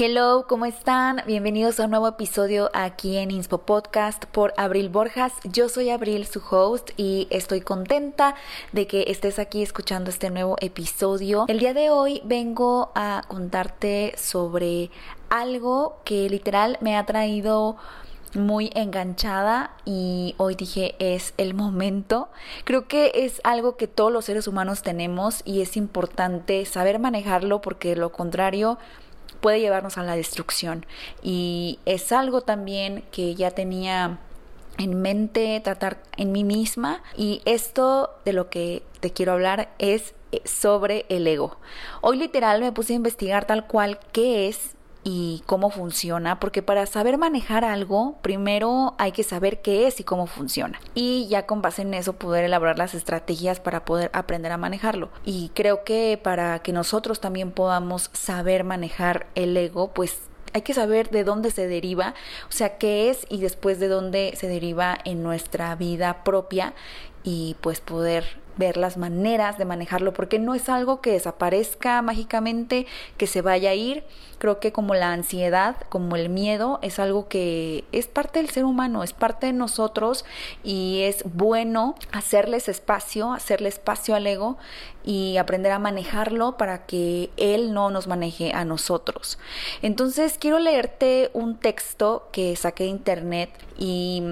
Hello, ¿cómo están? Bienvenidos a un nuevo episodio aquí en Inspo Podcast por Abril Borjas. Yo soy Abril, su host, y estoy contenta de que estés aquí escuchando este nuevo episodio. El día de hoy vengo a contarte sobre algo que literal me ha traído muy enganchada y hoy dije es el momento. Creo que es algo que todos los seres humanos tenemos y es importante saber manejarlo porque de lo contrario puede llevarnos a la destrucción. Y es algo también que ya tenía en mente tratar en mí misma y esto de lo que te quiero hablar es sobre el ego. Hoy literal me puse a investigar tal cual qué es y cómo funciona, porque para saber manejar algo, primero hay que saber qué es y cómo funciona. Y ya con base en eso poder elaborar las estrategias para poder aprender a manejarlo. Y creo que para que nosotros también podamos saber manejar el ego, pues hay que saber de dónde se deriva, o sea, qué es y después de dónde se deriva en nuestra vida propia y pues poder ver las maneras de manejarlo, porque no es algo que desaparezca mágicamente, que se vaya a ir. Creo que como la ansiedad, como el miedo, es algo que es parte del ser humano, es parte de nosotros y es bueno hacerles espacio, hacerle espacio al ego y aprender a manejarlo para que él no nos maneje a nosotros. Entonces quiero leerte un texto que saqué de internet y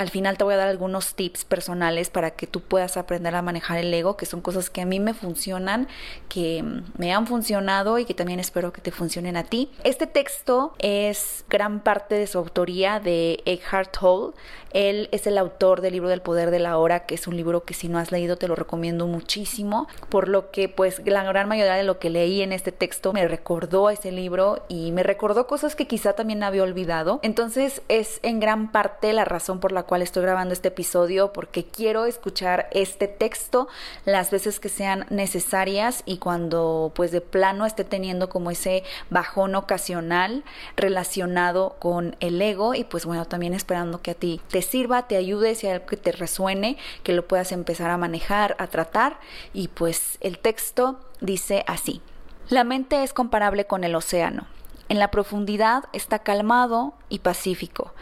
al final te voy a dar algunos tips personales para que tú puedas aprender a manejar el ego, que son cosas que a mí me funcionan, que me han funcionado y que también espero que te funcionen a ti. Este texto es gran parte de su autoría de Eckhart Tolle. Él es el autor del libro del poder de la hora, que es un libro que si no has leído te lo recomiendo muchísimo, por lo que pues la gran mayoría de lo que leí en este texto me recordó a ese libro y me recordó cosas que quizá también había olvidado. Entonces es en gran parte la razón por la cual estoy grabando este episodio porque quiero escuchar este texto las veces que sean necesarias y cuando pues de plano esté teniendo como ese bajón ocasional relacionado con el ego y pues bueno también esperando que a ti te sirva, te ayude, si algo que te resuene, que lo puedas empezar a manejar, a tratar y pues el texto dice así. La mente es comparable con el océano. En la profundidad está calmado y pacífico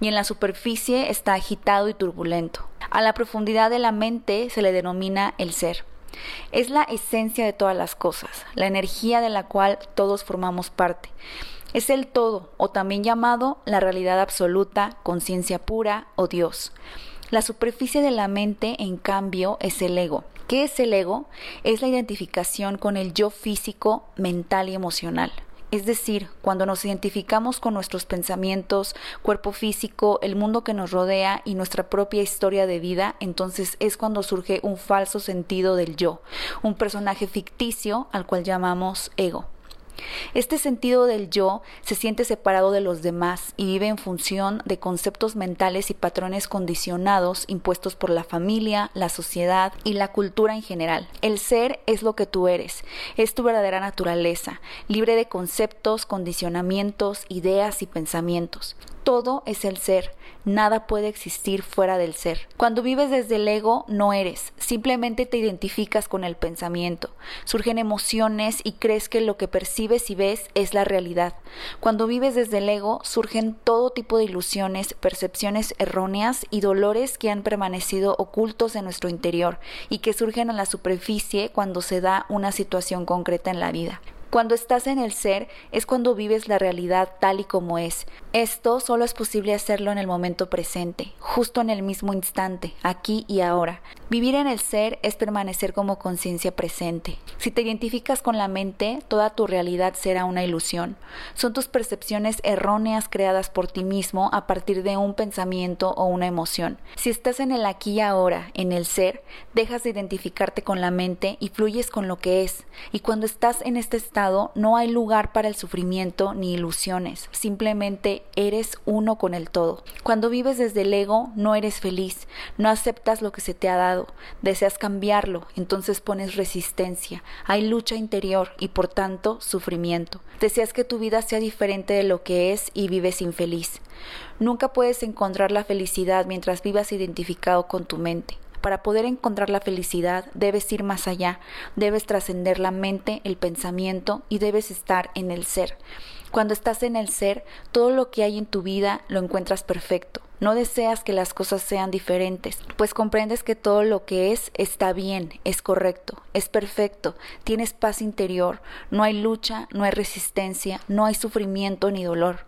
y en la superficie está agitado y turbulento. A la profundidad de la mente se le denomina el ser. Es la esencia de todas las cosas, la energía de la cual todos formamos parte. Es el todo, o también llamado la realidad absoluta, conciencia pura o Dios. La superficie de la mente, en cambio, es el ego. ¿Qué es el ego? Es la identificación con el yo físico, mental y emocional. Es decir, cuando nos identificamos con nuestros pensamientos, cuerpo físico, el mundo que nos rodea y nuestra propia historia de vida, entonces es cuando surge un falso sentido del yo, un personaje ficticio al cual llamamos ego. Este sentido del yo se siente separado de los demás y vive en función de conceptos mentales y patrones condicionados impuestos por la familia, la sociedad y la cultura en general. El ser es lo que tú eres, es tu verdadera naturaleza, libre de conceptos, condicionamientos, ideas y pensamientos todo es el ser, nada puede existir fuera del ser. Cuando vives desde el ego, no eres, simplemente te identificas con el pensamiento. Surgen emociones y crees que lo que percibes y ves es la realidad. Cuando vives desde el ego, surgen todo tipo de ilusiones, percepciones erróneas y dolores que han permanecido ocultos en nuestro interior y que surgen a la superficie cuando se da una situación concreta en la vida. Cuando estás en el ser es cuando vives la realidad tal y como es. Esto solo es posible hacerlo en el momento presente, justo en el mismo instante, aquí y ahora. Vivir en el ser es permanecer como conciencia presente. Si te identificas con la mente, toda tu realidad será una ilusión. Son tus percepciones erróneas creadas por ti mismo a partir de un pensamiento o una emoción. Si estás en el aquí y ahora, en el ser, dejas de identificarte con la mente y fluyes con lo que es. Y cuando estás en este estado, no hay lugar para el sufrimiento ni ilusiones. Simplemente eres uno con el todo. Cuando vives desde el ego, no eres feliz, no aceptas lo que se te ha dado deseas cambiarlo, entonces pones resistencia, hay lucha interior y por tanto sufrimiento. Deseas que tu vida sea diferente de lo que es y vives infeliz. Nunca puedes encontrar la felicidad mientras vivas identificado con tu mente. Para poder encontrar la felicidad debes ir más allá, debes trascender la mente, el pensamiento y debes estar en el ser. Cuando estás en el ser, todo lo que hay en tu vida lo encuentras perfecto. No deseas que las cosas sean diferentes, pues comprendes que todo lo que es está bien, es correcto, es perfecto, tienes paz interior, no hay lucha, no hay resistencia, no hay sufrimiento ni dolor.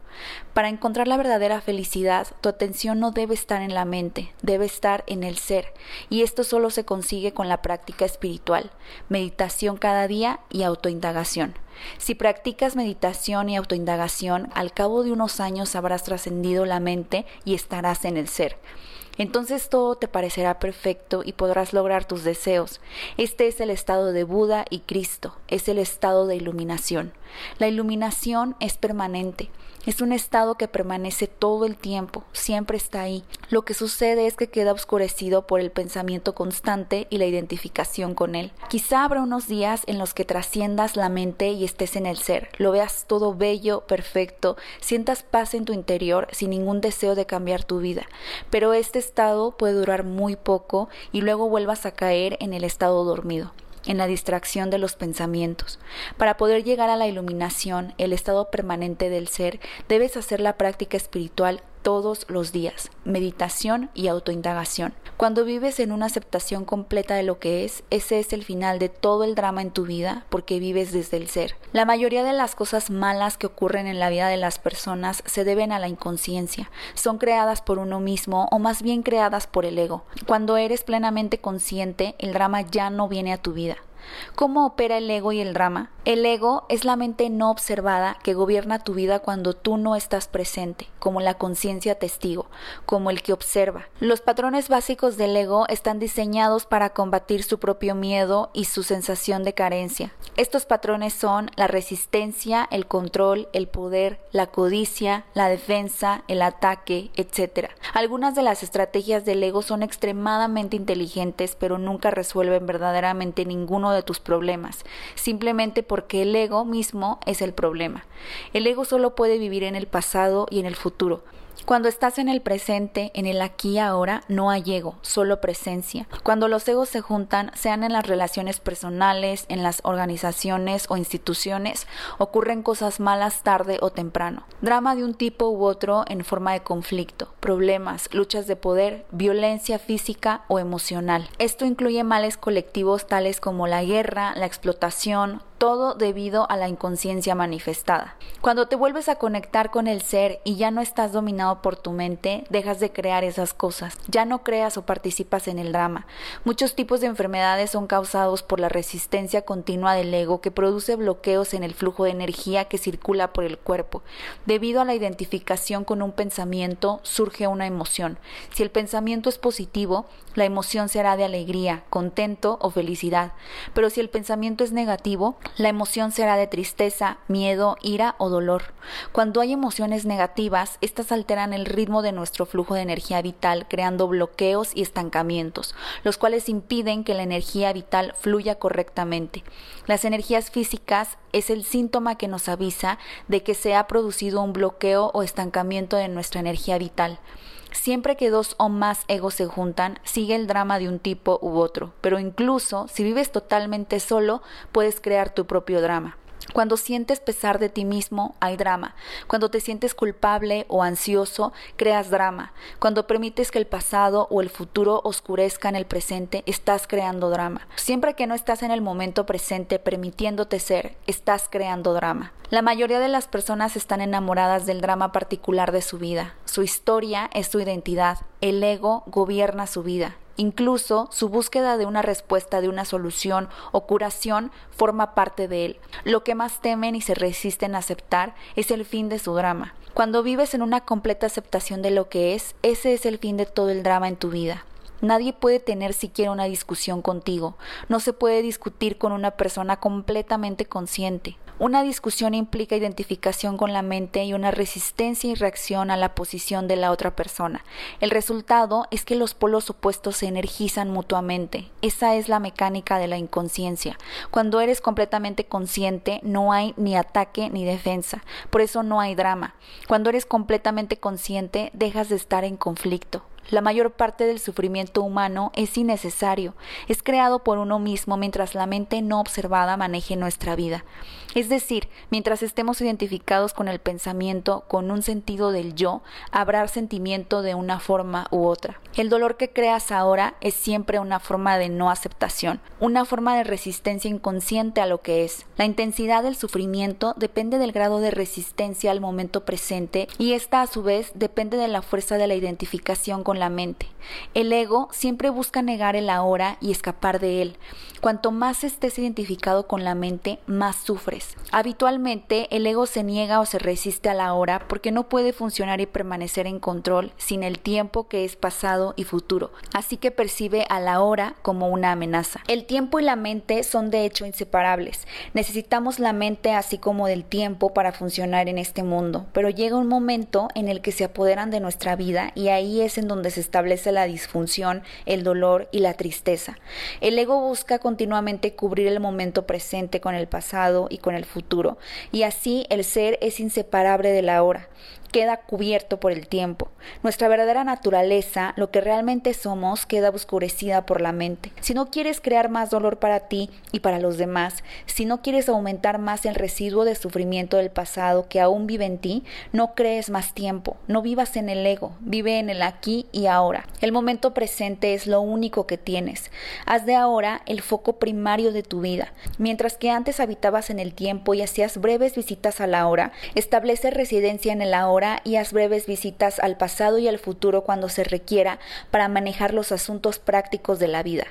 Para encontrar la verdadera felicidad, tu atención no debe estar en la mente, debe estar en el ser, y esto solo se consigue con la práctica espiritual, meditación cada día y autoindagación. Si practicas meditación y autoindagación, al cabo de unos años habrás trascendido la mente y estarás en el ser. Entonces todo te parecerá perfecto y podrás lograr tus deseos. Este es el estado de Buda y Cristo, es el estado de iluminación. La iluminación es permanente. Es un estado que permanece todo el tiempo, siempre está ahí. Lo que sucede es que queda oscurecido por el pensamiento constante y la identificación con él. Quizá habrá unos días en los que trasciendas la mente y estés en el ser, lo veas todo bello, perfecto, sientas paz en tu interior sin ningún deseo de cambiar tu vida. Pero este estado puede durar muy poco y luego vuelvas a caer en el estado dormido en la distracción de los pensamientos. Para poder llegar a la iluminación, el estado permanente del ser, debes hacer la práctica espiritual todos los días, meditación y autoindagación. Cuando vives en una aceptación completa de lo que es, ese es el final de todo el drama en tu vida porque vives desde el ser. La mayoría de las cosas malas que ocurren en la vida de las personas se deben a la inconsciencia, son creadas por uno mismo o más bien creadas por el ego. Cuando eres plenamente consciente, el drama ya no viene a tu vida. ¿Cómo opera el ego y el drama? El ego es la mente no observada que gobierna tu vida cuando tú no estás presente, como la conciencia testigo, como el que observa. Los patrones básicos del ego están diseñados para combatir su propio miedo y su sensación de carencia. Estos patrones son la resistencia, el control, el poder, la codicia, la defensa, el ataque, etc. Algunas de las estrategias del ego son extremadamente inteligentes, pero nunca resuelven verdaderamente ninguno de tus problemas, simplemente porque el ego mismo es el problema. El ego solo puede vivir en el pasado y en el futuro. Cuando estás en el presente, en el aquí y ahora, no hay ego, solo presencia. Cuando los egos se juntan, sean en las relaciones personales, en las organizaciones o instituciones, ocurren cosas malas tarde o temprano. Drama de un tipo u otro en forma de conflicto, problemas, luchas de poder, violencia física o emocional. Esto incluye males colectivos tales como la guerra, la explotación, todo debido a la inconsciencia manifestada. Cuando te vuelves a conectar con el ser y ya no estás dominado por tu mente, dejas de crear esas cosas, ya no creas o participas en el drama. Muchos tipos de enfermedades son causados por la resistencia continua del ego que produce bloqueos en el flujo de energía que circula por el cuerpo. Debido a la identificación con un pensamiento, surge una emoción. Si el pensamiento es positivo, la emoción será de alegría, contento o felicidad. Pero si el pensamiento es negativo, la emoción será de tristeza, miedo, ira o dolor. Cuando hay emociones negativas, estas alteran el ritmo de nuestro flujo de energía vital, creando bloqueos y estancamientos, los cuales impiden que la energía vital fluya correctamente. Las energías físicas es el síntoma que nos avisa de que se ha producido un bloqueo o estancamiento de nuestra energía vital. Siempre que dos o más egos se juntan, sigue el drama de un tipo u otro, pero incluso si vives totalmente solo, puedes crear tu propio drama. Cuando sientes pesar de ti mismo, hay drama. Cuando te sientes culpable o ansioso, creas drama. Cuando permites que el pasado o el futuro oscurezca en el presente, estás creando drama. Siempre que no estás en el momento presente permitiéndote ser, estás creando drama. La mayoría de las personas están enamoradas del drama particular de su vida. Su historia es su identidad. El ego gobierna su vida. Incluso su búsqueda de una respuesta, de una solución o curación forma parte de él. Lo que más temen y se resisten a aceptar es el fin de su drama. Cuando vives en una completa aceptación de lo que es, ese es el fin de todo el drama en tu vida. Nadie puede tener siquiera una discusión contigo. No se puede discutir con una persona completamente consciente. Una discusión implica identificación con la mente y una resistencia y reacción a la posición de la otra persona. El resultado es que los polos opuestos se energizan mutuamente. Esa es la mecánica de la inconsciencia. Cuando eres completamente consciente no hay ni ataque ni defensa. Por eso no hay drama. Cuando eres completamente consciente dejas de estar en conflicto. La mayor parte del sufrimiento humano es innecesario, es creado por uno mismo mientras la mente no observada maneje nuestra vida. Es decir, mientras estemos identificados con el pensamiento, con un sentido del yo, habrá sentimiento de una forma u otra. El dolor que creas ahora es siempre una forma de no aceptación, una forma de resistencia inconsciente a lo que es. La intensidad del sufrimiento depende del grado de resistencia al momento presente y esta a su vez depende de la fuerza de la identificación con la mente. El ego siempre busca negar el ahora y escapar de él. Cuanto más estés identificado con la mente, más sufres. Habitualmente el ego se niega o se resiste a la hora porque no puede funcionar y permanecer en control sin el tiempo que es pasado y futuro, así que percibe a la hora como una amenaza. El tiempo y la mente son de hecho inseparables. Necesitamos la mente así como del tiempo para funcionar en este mundo, pero llega un momento en el que se apoderan de nuestra vida y ahí es en donde se establece la disfunción, el dolor y la tristeza. El ego busca continuamente cubrir el momento presente con el pasado y con el futuro, y así el ser es inseparable de la hora queda cubierto por el tiempo. Nuestra verdadera naturaleza, lo que realmente somos, queda oscurecida por la mente. Si no quieres crear más dolor para ti y para los demás, si no quieres aumentar más el residuo de sufrimiento del pasado que aún vive en ti, no crees más tiempo, no vivas en el ego, vive en el aquí y ahora. El momento presente es lo único que tienes. Haz de ahora el foco primario de tu vida. Mientras que antes habitabas en el tiempo y hacías breves visitas a la hora, establece residencia en el ahora y haz breves visitas al pasado y al futuro cuando se requiera para manejar los asuntos prácticos de la vida.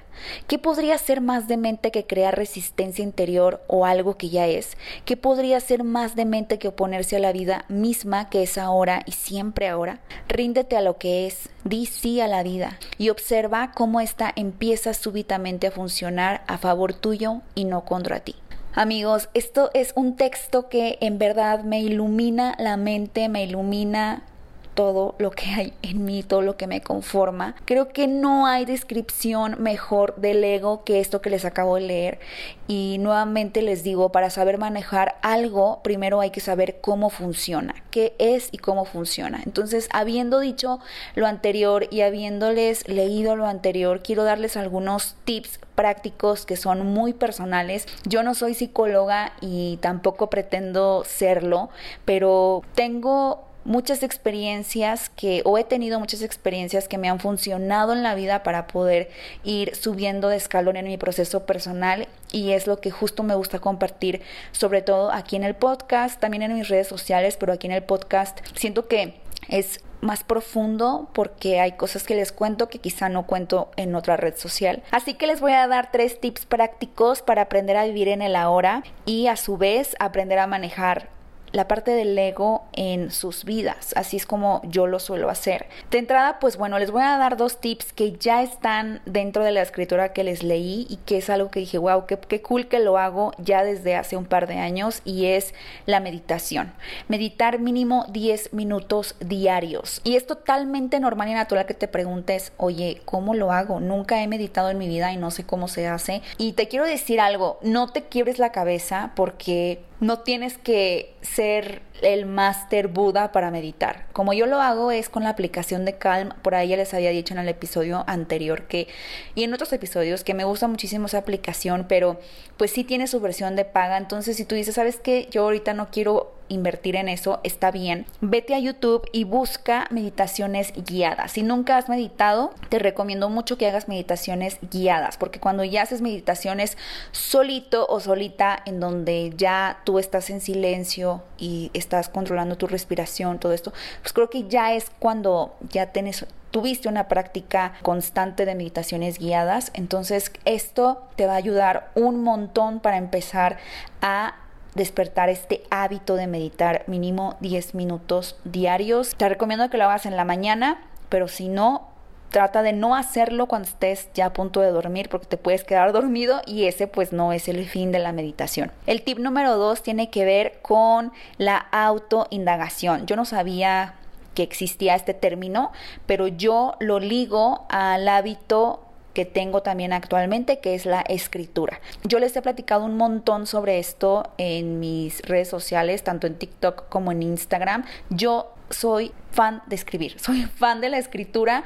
¿Qué podría ser más demente que crear resistencia interior o algo que ya es? ¿Qué podría ser más demente que oponerse a la vida misma que es ahora y siempre ahora? Ríndete a lo que es, di sí a la vida y observa cómo ésta empieza súbitamente a funcionar a favor tuyo y no contra ti. Amigos, esto es un texto que en verdad me ilumina la mente, me ilumina todo lo que hay en mí, todo lo que me conforma. Creo que no hay descripción mejor del ego que esto que les acabo de leer. Y nuevamente les digo, para saber manejar algo, primero hay que saber cómo funciona, qué es y cómo funciona. Entonces, habiendo dicho lo anterior y habiéndoles leído lo anterior, quiero darles algunos tips prácticos que son muy personales. Yo no soy psicóloga y tampoco pretendo serlo, pero tengo muchas experiencias que, o he tenido muchas experiencias que me han funcionado en la vida para poder ir subiendo de escalón en mi proceso personal y es lo que justo me gusta compartir, sobre todo aquí en el podcast, también en mis redes sociales, pero aquí en el podcast siento que es más profundo porque hay cosas que les cuento que quizá no cuento en otra red social. Así que les voy a dar tres tips prácticos para aprender a vivir en el ahora y a su vez aprender a manejar la parte del ego en sus vidas. Así es como yo lo suelo hacer. De entrada, pues bueno, les voy a dar dos tips que ya están dentro de la escritura que les leí y que es algo que dije, wow, qué, qué cool que lo hago ya desde hace un par de años y es la meditación. Meditar mínimo 10 minutos diarios. Y es totalmente normal y natural que te preguntes, oye, ¿cómo lo hago? Nunca he meditado en mi vida y no sé cómo se hace. Y te quiero decir algo, no te quiebres la cabeza porque no tienes que ser el máster Buda para meditar. Como yo lo hago es con la aplicación de Calm, por ahí ya les había dicho en el episodio anterior que y en otros episodios que me gusta muchísimo esa aplicación, pero pues sí tiene su versión de paga, entonces si tú dices, "¿Sabes qué? Yo ahorita no quiero invertir en eso, está bien. Vete a YouTube y busca meditaciones guiadas. Si nunca has meditado, te recomiendo mucho que hagas meditaciones guiadas, porque cuando ya haces meditaciones solito o solita, en donde ya tú estás en silencio y estás controlando tu respiración, todo esto, pues creo que ya es cuando ya tienes tuviste una práctica constante de meditaciones guiadas, entonces esto te va a ayudar un montón para empezar a despertar este hábito de meditar mínimo 10 minutos diarios. Te recomiendo que lo hagas en la mañana, pero si no, trata de no hacerlo cuando estés ya a punto de dormir porque te puedes quedar dormido y ese pues no es el fin de la meditación. El tip número dos tiene que ver con la autoindagación. Yo no sabía que existía este término, pero yo lo ligo al hábito que tengo también actualmente, que es la escritura. Yo les he platicado un montón sobre esto en mis redes sociales, tanto en TikTok como en Instagram. Yo soy fan de escribir, soy fan de la escritura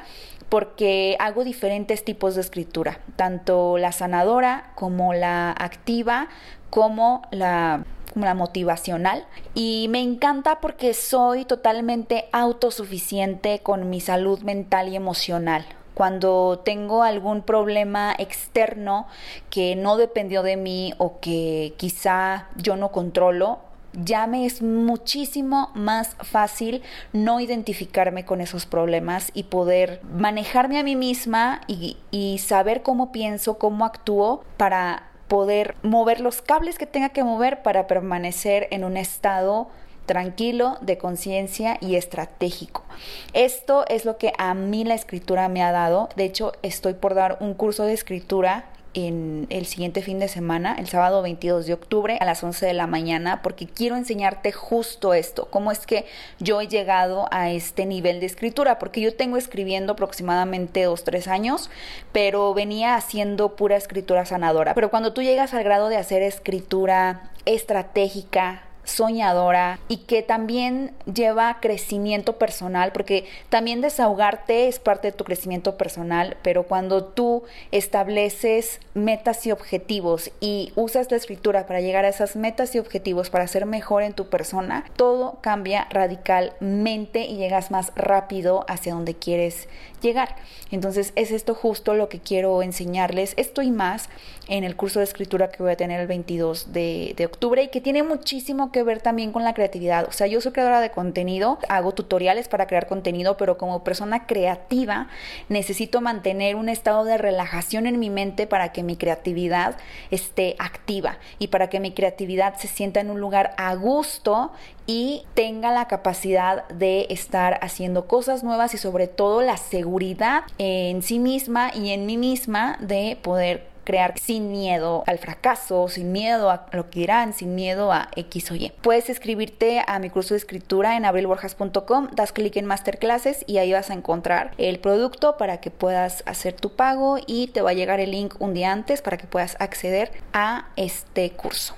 porque hago diferentes tipos de escritura, tanto la sanadora como la activa, como la como la motivacional y me encanta porque soy totalmente autosuficiente con mi salud mental y emocional. Cuando tengo algún problema externo que no dependió de mí o que quizá yo no controlo, ya me es muchísimo más fácil no identificarme con esos problemas y poder manejarme a mí misma y, y saber cómo pienso, cómo actúo para poder mover los cables que tenga que mover para permanecer en un estado tranquilo, de conciencia y estratégico. Esto es lo que a mí la escritura me ha dado. De hecho, estoy por dar un curso de escritura en el siguiente fin de semana, el sábado 22 de octubre a las 11 de la mañana, porque quiero enseñarte justo esto, cómo es que yo he llegado a este nivel de escritura, porque yo tengo escribiendo aproximadamente dos, tres años, pero venía haciendo pura escritura sanadora. Pero cuando tú llegas al grado de hacer escritura estratégica, soñadora y que también lleva crecimiento personal, porque también desahogarte es parte de tu crecimiento personal, pero cuando tú estableces metas y objetivos y usas la escritura para llegar a esas metas y objetivos para ser mejor en tu persona, todo cambia radicalmente y llegas más rápido hacia donde quieres llegar. Entonces es esto justo lo que quiero enseñarles, esto y más en el curso de escritura que voy a tener el 22 de, de octubre y que tiene muchísimo que ver también con la creatividad. O sea, yo soy creadora de contenido, hago tutoriales para crear contenido, pero como persona creativa necesito mantener un estado de relajación en mi mente para que mi creatividad esté activa y para que mi creatividad se sienta en un lugar a gusto y tenga la capacidad de estar haciendo cosas nuevas y sobre todo la seguridad en sí misma y en mí misma de poder crear sin miedo al fracaso, sin miedo a lo que dirán, sin miedo a X o Y. Puedes escribirte a mi curso de escritura en abrilborjas.com, das clic en masterclasses y ahí vas a encontrar el producto para que puedas hacer tu pago y te va a llegar el link un día antes para que puedas acceder a este curso.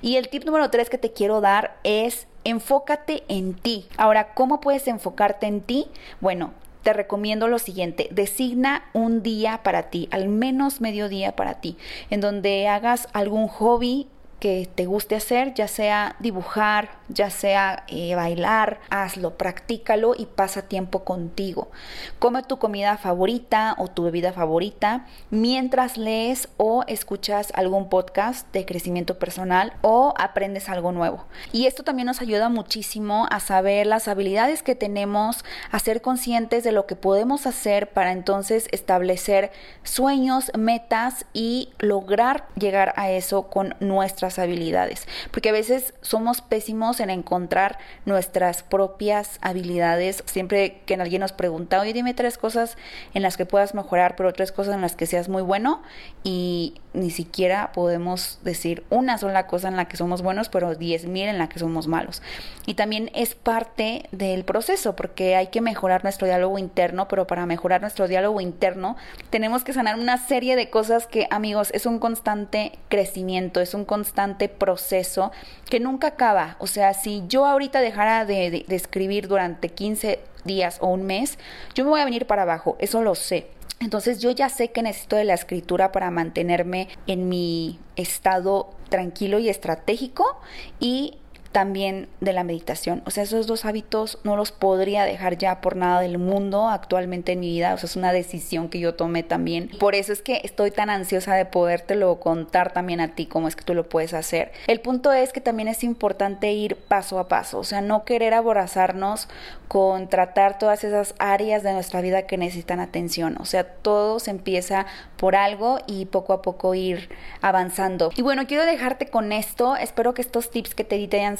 Y el tip número 3 que te quiero dar es enfócate en ti. Ahora, ¿cómo puedes enfocarte en ti? Bueno, te recomiendo lo siguiente, designa un día para ti, al menos medio día para ti, en donde hagas algún hobby que te guste hacer, ya sea dibujar, ya sea eh, bailar, hazlo, practícalo y pasa tiempo contigo. Come tu comida favorita o tu bebida favorita mientras lees o escuchas algún podcast de crecimiento personal o aprendes algo nuevo. Y esto también nos ayuda muchísimo a saber las habilidades que tenemos, a ser conscientes de lo que podemos hacer para entonces establecer sueños, metas y lograr llegar a eso con nuestras habilidades, porque a veces somos pésimos en encontrar nuestras propias habilidades. Siempre que alguien nos pregunta, oye, dime tres cosas en las que puedas mejorar, pero tres cosas en las que seas muy bueno y ni siquiera podemos decir una sola cosa en la que somos buenos, pero diez mil en la que somos malos. Y también es parte del proceso, porque hay que mejorar nuestro diálogo interno, pero para mejorar nuestro diálogo interno tenemos que sanar una serie de cosas que, amigos, es un constante crecimiento, es un constante proceso que nunca acaba. O sea, si yo ahorita dejara de, de escribir durante 15 días o un mes, yo me voy a venir para abajo, eso lo sé. Entonces yo ya sé que necesito de la escritura para mantenerme en mi estado tranquilo y estratégico y también de la meditación. O sea, esos dos hábitos no los podría dejar ya por nada del mundo actualmente en mi vida. O sea, es una decisión que yo tomé también. Por eso es que estoy tan ansiosa de podértelo contar también a ti cómo es que tú lo puedes hacer. El punto es que también es importante ir paso a paso. O sea, no querer aborazarnos con tratar todas esas áreas de nuestra vida que necesitan atención. O sea, todo se empieza por algo y poco a poco ir avanzando. Y bueno, quiero dejarte con esto. Espero que estos tips que te di te hayan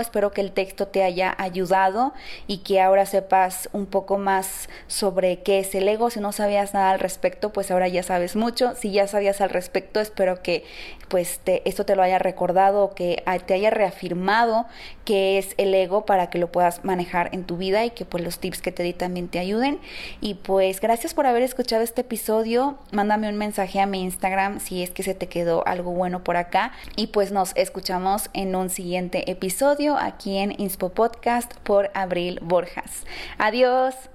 espero que el texto te haya ayudado y que ahora sepas un poco más sobre qué es el ego. Si no sabías nada al respecto, pues ahora ya sabes mucho. Si ya sabías al respecto, espero que pues esto te lo haya recordado, que te haya reafirmado qué es el ego para que lo puedas manejar en tu vida y que pues los tips que te di también te ayuden. Y pues gracias por haber escuchado este episodio. Mándame un mensaje a mi Instagram si es que se te quedó algo bueno por acá. Y pues nos escuchamos en un siguiente episodio aquí en Inspo Podcast por Abril Borjas. Adiós.